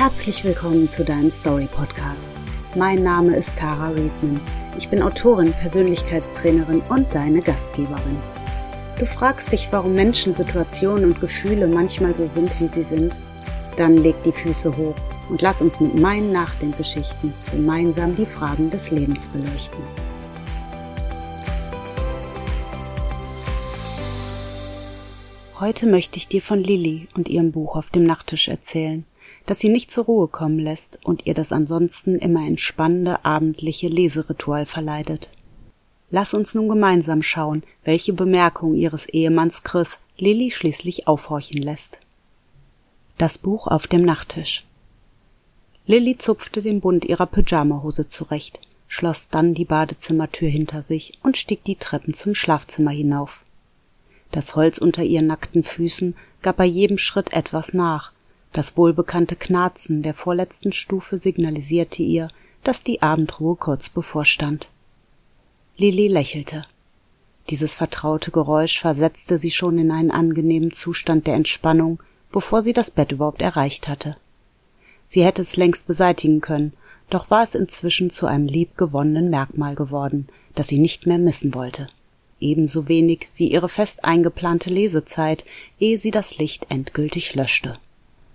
Herzlich willkommen zu deinem Story Podcast. Mein Name ist Tara Riedman. Ich bin Autorin, Persönlichkeitstrainerin und deine Gastgeberin. Du fragst dich, warum Menschen, Situationen und Gefühle manchmal so sind, wie sie sind? Dann leg die Füße hoch und lass uns mit meinen Nachdenkgeschichten gemeinsam die Fragen des Lebens beleuchten. Heute möchte ich dir von Lilly und ihrem Buch auf dem Nachttisch erzählen das sie nicht zur Ruhe kommen lässt und ihr das ansonsten immer entspannende abendliche Leseritual verleidet. Lass uns nun gemeinsam schauen, welche Bemerkung ihres Ehemanns Chris Lilly schließlich aufhorchen lässt. Das Buch auf dem Nachttisch. Lilly zupfte den Bund ihrer Pyjamahose zurecht, schloss dann die Badezimmertür hinter sich und stieg die Treppen zum Schlafzimmer hinauf. Das Holz unter ihren nackten Füßen gab bei jedem Schritt etwas nach, das wohlbekannte Knarzen der vorletzten Stufe signalisierte ihr, dass die Abendruhe kurz bevorstand. Lili lächelte. Dieses vertraute Geräusch versetzte sie schon in einen angenehmen Zustand der Entspannung, bevor sie das Bett überhaupt erreicht hatte. Sie hätte es längst beseitigen können, doch war es inzwischen zu einem liebgewonnenen Merkmal geworden, das sie nicht mehr missen wollte. Ebenso wenig wie ihre fest eingeplante Lesezeit, ehe sie das Licht endgültig löschte.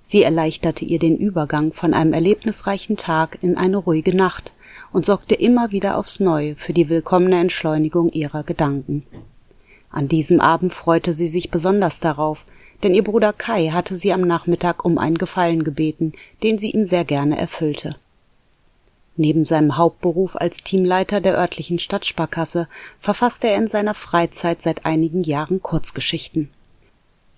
Sie erleichterte ihr den Übergang von einem erlebnisreichen Tag in eine ruhige Nacht und sorgte immer wieder aufs Neue für die willkommene Entschleunigung ihrer Gedanken. An diesem Abend freute sie sich besonders darauf, denn ihr Bruder Kai hatte sie am Nachmittag um einen Gefallen gebeten, den sie ihm sehr gerne erfüllte. Neben seinem Hauptberuf als Teamleiter der örtlichen Stadtsparkasse verfasste er in seiner Freizeit seit einigen Jahren Kurzgeschichten.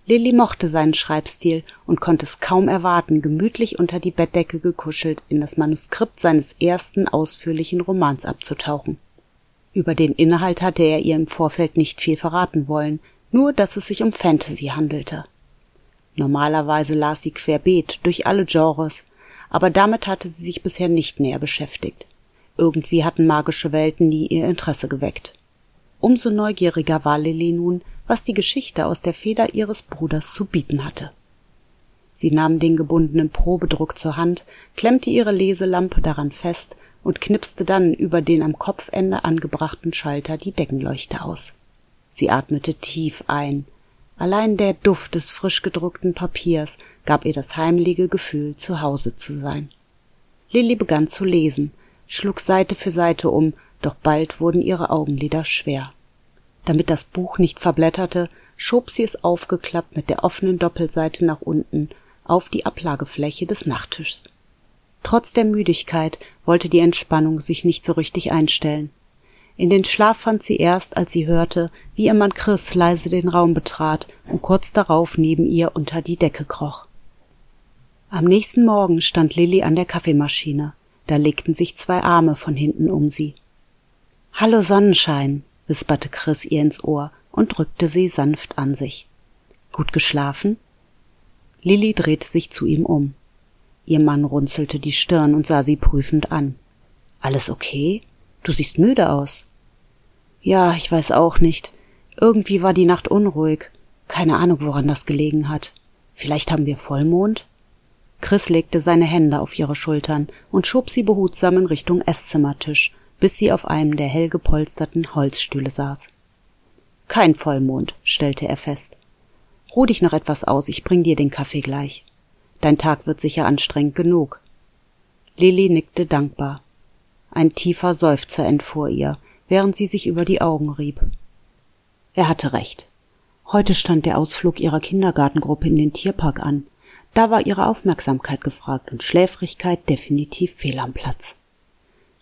Lilly mochte seinen Schreibstil und konnte es kaum erwarten, gemütlich unter die Bettdecke gekuschelt in das Manuskript seines ersten ausführlichen Romans abzutauchen. Über den Inhalt hatte er ihr im Vorfeld nicht viel verraten wollen, nur dass es sich um Fantasy handelte. Normalerweise las sie querbeet durch alle Genres, aber damit hatte sie sich bisher nicht näher beschäftigt. Irgendwie hatten magische Welten nie ihr Interesse geweckt. Umso neugieriger war Lilly nun, was die Geschichte aus der Feder ihres Bruders zu bieten hatte. Sie nahm den gebundenen Probedruck zur Hand, klemmte ihre Leselampe daran fest und knipste dann über den am Kopfende angebrachten Schalter die Deckenleuchte aus. Sie atmete tief ein. Allein der Duft des frisch gedruckten Papiers gab ihr das heimliche Gefühl, zu Hause zu sein. Lilly begann zu lesen, schlug Seite für Seite um, doch bald wurden ihre Augenlider schwer. Damit das Buch nicht verblätterte, schob sie es aufgeklappt mit der offenen Doppelseite nach unten auf die Ablagefläche des Nachttischs. Trotz der Müdigkeit wollte die Entspannung sich nicht so richtig einstellen. In den Schlaf fand sie erst, als sie hörte, wie ihr Mann Chris leise den Raum betrat und kurz darauf neben ihr unter die Decke kroch. Am nächsten Morgen stand Lilly an der Kaffeemaschine. Da legten sich zwei Arme von hinten um sie. Hallo Sonnenschein, wisperte Chris ihr ins Ohr und drückte sie sanft an sich. Gut geschlafen? Lilly drehte sich zu ihm um. Ihr Mann runzelte die Stirn und sah sie prüfend an. Alles okay? Du siehst müde aus. Ja, ich weiß auch nicht. Irgendwie war die Nacht unruhig. Keine Ahnung, woran das gelegen hat. Vielleicht haben wir Vollmond? Chris legte seine Hände auf ihre Schultern und schob sie behutsam in Richtung Esszimmertisch, bis sie auf einem der hell gepolsterten Holzstühle saß. Kein Vollmond, stellte er fest. Ruh dich noch etwas aus, ich bring dir den Kaffee gleich. Dein Tag wird sicher anstrengend genug. Lilly nickte dankbar. Ein tiefer Seufzer entfuhr ihr, während sie sich über die Augen rieb. Er hatte recht. Heute stand der Ausflug ihrer Kindergartengruppe in den Tierpark an. Da war ihre Aufmerksamkeit gefragt und Schläfrigkeit definitiv fehl am Platz.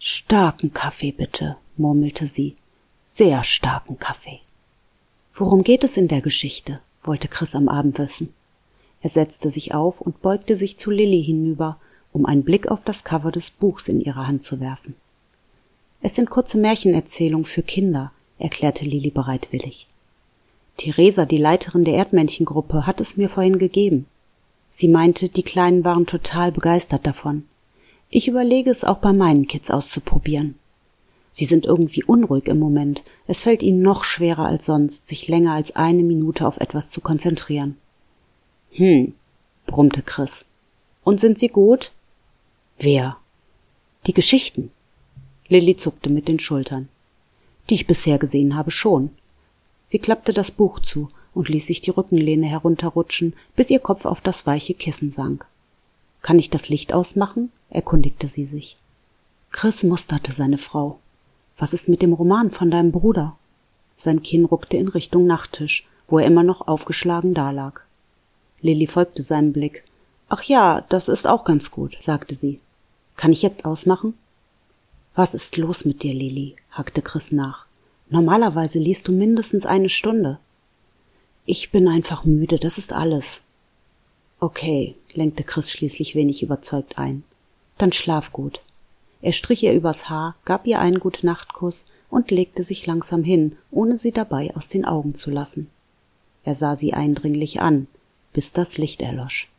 Starken Kaffee bitte, murmelte sie. Sehr starken Kaffee. Worum geht es in der Geschichte? wollte Chris am Abend wissen. Er setzte sich auf und beugte sich zu Lilly hinüber, um einen Blick auf das Cover des Buchs in ihre Hand zu werfen. Es sind kurze Märchenerzählungen für Kinder, erklärte Lilly bereitwillig. Theresa, die Leiterin der Erdmännchengruppe, hat es mir vorhin gegeben. Sie meinte, die Kleinen waren total begeistert davon. Ich überlege es auch bei meinen Kids auszuprobieren. Sie sind irgendwie unruhig im Moment. Es fällt ihnen noch schwerer als sonst, sich länger als eine Minute auf etwas zu konzentrieren. Hm, brummte Chris. Und sind sie gut? Wer? Die Geschichten. Lilly zuckte mit den Schultern. Die ich bisher gesehen habe schon. Sie klappte das Buch zu und ließ sich die Rückenlehne herunterrutschen, bis ihr Kopf auf das weiche Kissen sank. Kann ich das Licht ausmachen? Erkundigte sie sich. Chris musterte seine Frau. Was ist mit dem Roman von deinem Bruder? Sein Kinn ruckte in Richtung Nachttisch, wo er immer noch aufgeschlagen dalag. Lilly folgte seinem Blick. Ach ja, das ist auch ganz gut, sagte sie. Kann ich jetzt ausmachen? Was ist los mit dir, Lilly? hackte Chris nach. Normalerweise liest du mindestens eine Stunde. Ich bin einfach müde, das ist alles. Okay, lenkte Chris schließlich wenig überzeugt ein. Dann schlaf gut. Er strich ihr übers Haar, gab ihr einen Gute-Nacht-Kuss und legte sich langsam hin, ohne sie dabei aus den Augen zu lassen. Er sah sie eindringlich an, bis das Licht erlosch.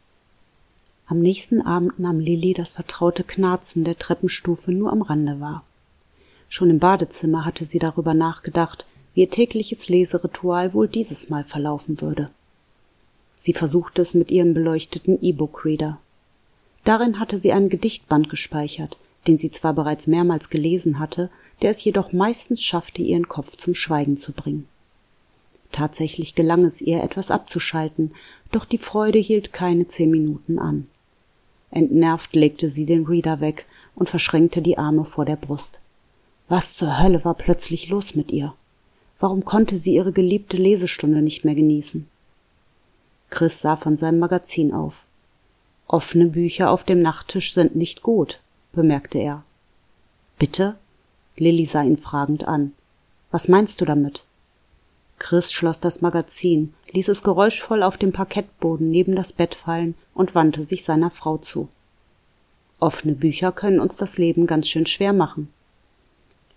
Am nächsten Abend nahm Lilli das vertraute Knarzen der Treppenstufe nur am Rande wahr. Schon im Badezimmer hatte sie darüber nachgedacht, wie ihr tägliches Leseritual wohl dieses Mal verlaufen würde. Sie versuchte es mit ihrem beleuchteten E-Book-Reader. Darin hatte sie einen Gedichtband gespeichert, den sie zwar bereits mehrmals gelesen hatte, der es jedoch meistens schaffte, ihren Kopf zum Schweigen zu bringen. Tatsächlich gelang es ihr, etwas abzuschalten, doch die Freude hielt keine zehn Minuten an. Entnervt legte sie den Reader weg und verschränkte die Arme vor der Brust. Was zur Hölle war plötzlich los mit ihr? Warum konnte sie ihre geliebte Lesestunde nicht mehr genießen? Chris sah von seinem Magazin auf. Offene Bücher auf dem Nachttisch sind nicht gut, bemerkte er. Bitte? Lilly sah ihn fragend an. Was meinst du damit? Chris schloss das Magazin, ließ es geräuschvoll auf dem Parkettboden neben das Bett fallen und wandte sich seiner Frau zu. Offene Bücher können uns das Leben ganz schön schwer machen.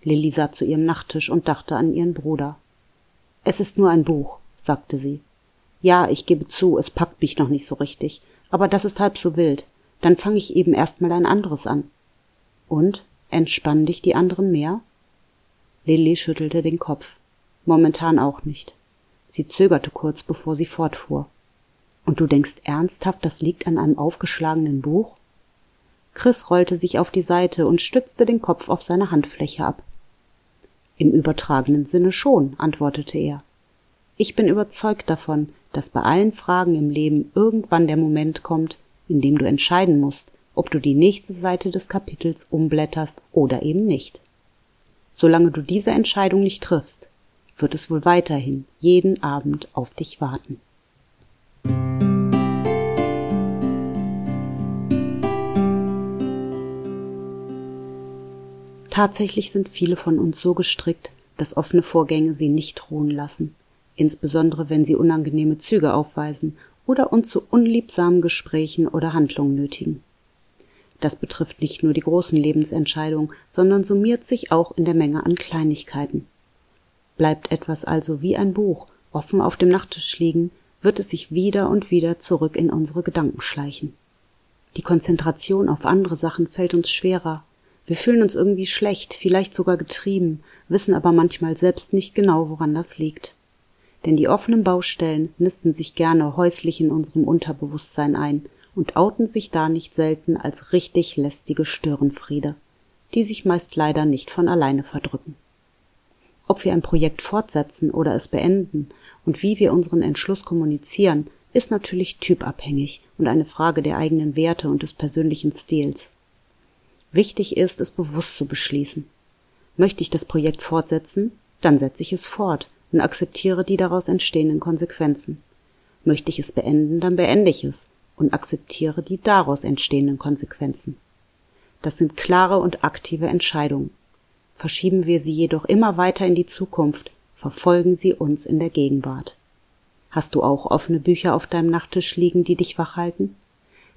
Lilly sah zu ihrem Nachttisch und dachte an ihren Bruder. Es ist nur ein Buch, sagte sie. Ja, ich gebe zu, es packt mich noch nicht so richtig, aber das ist halb so wild. Dann fange ich eben erst mal ein anderes an. Und? Entspannen dich die anderen mehr? Lilly schüttelte den Kopf. Momentan auch nicht. Sie zögerte kurz, bevor sie fortfuhr. Und du denkst ernsthaft, das liegt an einem aufgeschlagenen Buch? Chris rollte sich auf die Seite und stützte den Kopf auf seine Handfläche ab. Im übertragenen Sinne schon, antwortete er. Ich bin überzeugt davon, dass bei allen Fragen im Leben irgendwann der Moment kommt, in dem du entscheiden musst, ob du die nächste Seite des Kapitels umblätterst oder eben nicht. Solange du diese Entscheidung nicht triffst, wird es wohl weiterhin jeden Abend auf dich warten. Tatsächlich sind viele von uns so gestrickt, dass offene Vorgänge sie nicht ruhen lassen, insbesondere wenn sie unangenehme Züge aufweisen oder uns zu unliebsamen Gesprächen oder Handlungen nötigen. Das betrifft nicht nur die großen Lebensentscheidungen, sondern summiert sich auch in der Menge an Kleinigkeiten. Bleibt etwas also wie ein Buch offen auf dem Nachttisch liegen, wird es sich wieder und wieder zurück in unsere Gedanken schleichen. Die Konzentration auf andere Sachen fällt uns schwerer. Wir fühlen uns irgendwie schlecht, vielleicht sogar getrieben, wissen aber manchmal selbst nicht genau, woran das liegt. Denn die offenen Baustellen nisten sich gerne häuslich in unserem Unterbewusstsein ein und outen sich da nicht selten als richtig lästige Störenfriede, die sich meist leider nicht von alleine verdrücken. Ob wir ein Projekt fortsetzen oder es beenden und wie wir unseren Entschluss kommunizieren, ist natürlich typabhängig und eine Frage der eigenen Werte und des persönlichen Stils. Wichtig ist, es bewusst zu beschließen. Möchte ich das Projekt fortsetzen, dann setze ich es fort und akzeptiere die daraus entstehenden Konsequenzen. Möchte ich es beenden, dann beende ich es und akzeptiere die daraus entstehenden Konsequenzen. Das sind klare und aktive Entscheidungen. Verschieben wir sie jedoch immer weiter in die Zukunft, verfolgen sie uns in der Gegenwart. Hast du auch offene Bücher auf deinem Nachttisch liegen, die dich wach halten?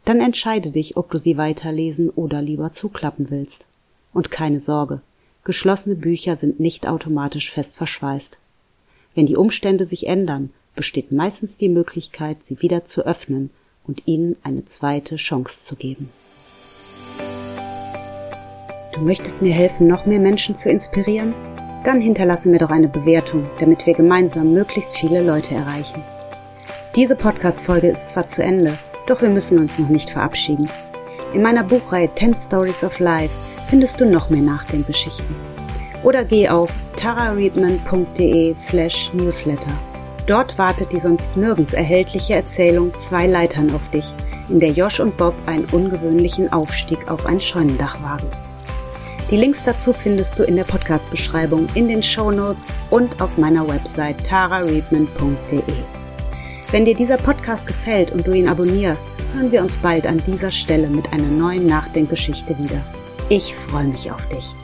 Dann entscheide dich, ob du sie weiterlesen oder lieber zuklappen willst. Und keine Sorge, geschlossene Bücher sind nicht automatisch fest verschweißt. Wenn die Umstände sich ändern, besteht meistens die Möglichkeit, sie wieder zu öffnen und ihnen eine zweite Chance zu geben. Du möchtest mir helfen, noch mehr Menschen zu inspirieren? Dann hinterlasse mir doch eine Bewertung, damit wir gemeinsam möglichst viele Leute erreichen. Diese Podcast-Folge ist zwar zu Ende, doch wir müssen uns noch nicht verabschieden. In meiner Buchreihe 10 Stories of Life findest du noch mehr Nachdenkgeschichten. Oder geh auf tarareadman.de slash newsletter. Dort wartet die sonst nirgends erhältliche Erzählung Zwei Leitern auf dich, in der Josh und Bob einen ungewöhnlichen Aufstieg auf ein Scheunendach wagen. Die Links dazu findest du in der Podcast-Beschreibung, in den Show Notes und auf meiner Website tarareadman.de. Wenn dir dieser Podcast gefällt und du ihn abonnierst, hören wir uns bald an dieser Stelle mit einer neuen Nachdenkgeschichte wieder. Ich freue mich auf dich.